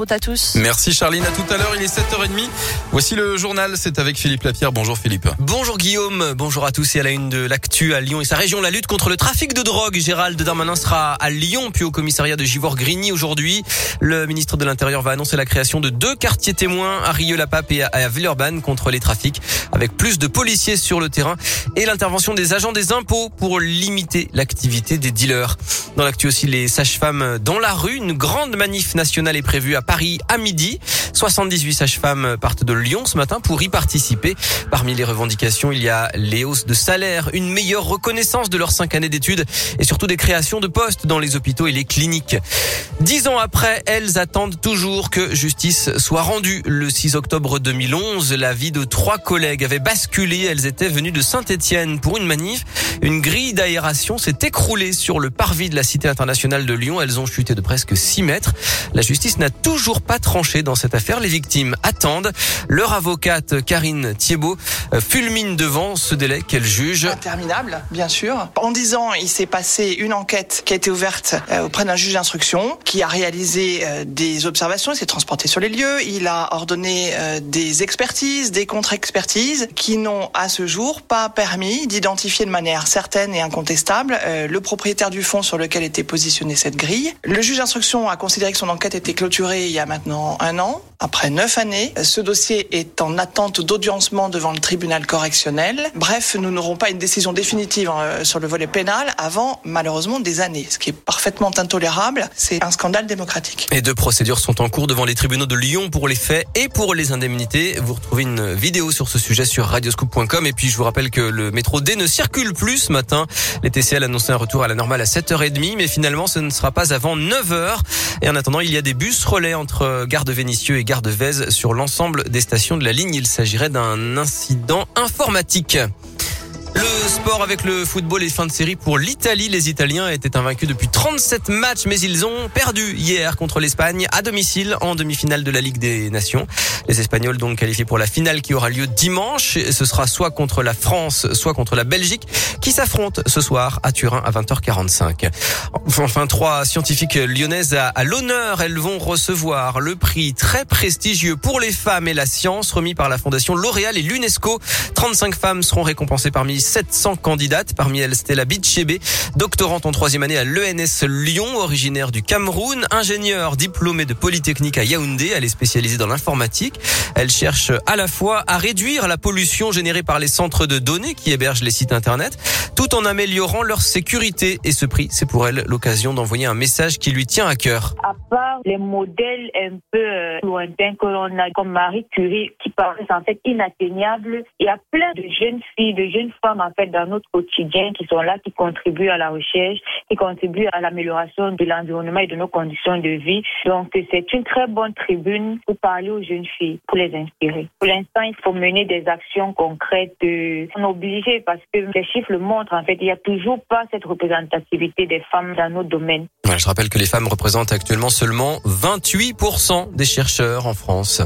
Route à tous. Merci Charline, à tout à l'heure, il est 7h30. Voici le journal, c'est avec Philippe Lapierre. Bonjour Philippe. Bonjour Guillaume, bonjour à tous et à la une de l'actu à Lyon et sa région, la lutte contre le trafic de drogue. Gérald Darmanin sera à Lyon puis au commissariat de Givor-Grigny aujourd'hui. Le ministre de l'Intérieur va annoncer la création de deux quartiers témoins à Rieux-la-Pape et à Villeurbanne contre les trafics avec plus de policiers sur le terrain et l'intervention des agents des impôts pour limiter l'activité des dealers. Dans l'actu aussi, les sages-femmes dans la rue, une grande manif nationale est prévue à Paris à midi. 78 sages-femmes partent de Lyon ce matin pour y participer. Parmi les revendications, il y a les hausses de salaire, une meilleure reconnaissance de leurs cinq années d'études et surtout des créations de postes dans les hôpitaux et les cliniques. Dix ans après, elles attendent toujours que justice soit rendue. Le 6 octobre 2011, la vie de trois collègues avait basculé. Elles étaient venues de Saint-Étienne pour une manif. Une grille d'aération s'est écroulée sur le parvis de la Cité internationale de Lyon. Elles ont chuté de presque 6 mètres. La justice n'a toujours pas tranché dans cette affaire. Les victimes attendent. Leur avocate Karine Thiebaud euh, fulmine devant ce délai qu'elle juge. Interminable, bien sûr. En 10 ans, il s'est passé une enquête qui a été ouverte euh, auprès d'un juge d'instruction qui a réalisé euh, des observations, il s'est transporté sur les lieux, il a ordonné des expertises, des contre-expertises qui n'ont à ce jour pas permis d'identifier de manière certaine et incontestable le propriétaire du fonds sur lequel était positionnée cette grille. Le juge d'instruction a considéré que son enquête était clôturée il y a maintenant un an. Après neuf années, ce dossier est en attente d'audiencement devant le tribunal correctionnel. Bref, nous n'aurons pas une décision définitive euh, sur le volet pénal avant malheureusement des années, ce qui est parfaitement intolérable. C'est un scandale démocratique. Et deux procédures sont en cours devant les tribunaux de Lyon pour les faits et pour les indemnités. Vous retrouvez une vidéo sur ce sujet sur radioscoop.com. Et puis je vous rappelle que le métro D ne circule plus ce matin. Les TCL annonçaient un retour à la normale à 7h30, mais finalement ce ne sera pas avant 9h. Et en attendant, il y a des bus relais entre Gare de Vénissieux et Gare de Vèze sur l'ensemble des stations de la ligne. Il s'agirait d'un incident informatique. Sport avec le football et fin de série pour l'Italie. Les Italiens étaient invaincus depuis 37 matchs, mais ils ont perdu hier contre l'Espagne à domicile en demi-finale de la Ligue des Nations. Les Espagnols donc qualifiés pour la finale qui aura lieu dimanche. Ce sera soit contre la France, soit contre la Belgique qui s'affrontent ce soir à Turin à 20h45. Enfin, trois scientifiques lyonnaises à, l'honneur. Elles vont recevoir le prix très prestigieux pour les femmes et la science remis par la Fondation L'Oréal et l'UNESCO. 35 femmes seront récompensées parmi 700 candidates. Parmi elles, Stella Bichebe, doctorante en troisième année à l'ENS Lyon, originaire du Cameroun, ingénieure diplômée de Polytechnique à Yaoundé. Elle est spécialisée dans l'informatique. Elle cherche à la fois à réduire la pollution générée par les centres de données qui hébergent les sites internet, tout en améliorant leur sécurité. Et ce prix, c'est pour elle l'occasion d'envoyer un message qui lui tient à cœur. À part les modèles un peu euh, lointains que l'on a, comme Marie Curie, qui paraissent en fait inatteignables, il y a plein de jeunes filles, de jeunes femmes en fait dans notre quotidien qui sont là, qui contribuent à la recherche, qui contribuent à l'amélioration de l'environnement et de nos conditions de vie. Donc c'est une très bonne tribune pour parler aux jeunes filles, pour les inspirer. Pour l'instant, il faut mener des actions concrètes. On est obligé parce que les chiffres le montrent. En fait, il n'y a toujours pas cette représentativité des femmes dans nos domaines. je rappelle que les femmes représentent actuellement seulement 28% des chercheurs en France.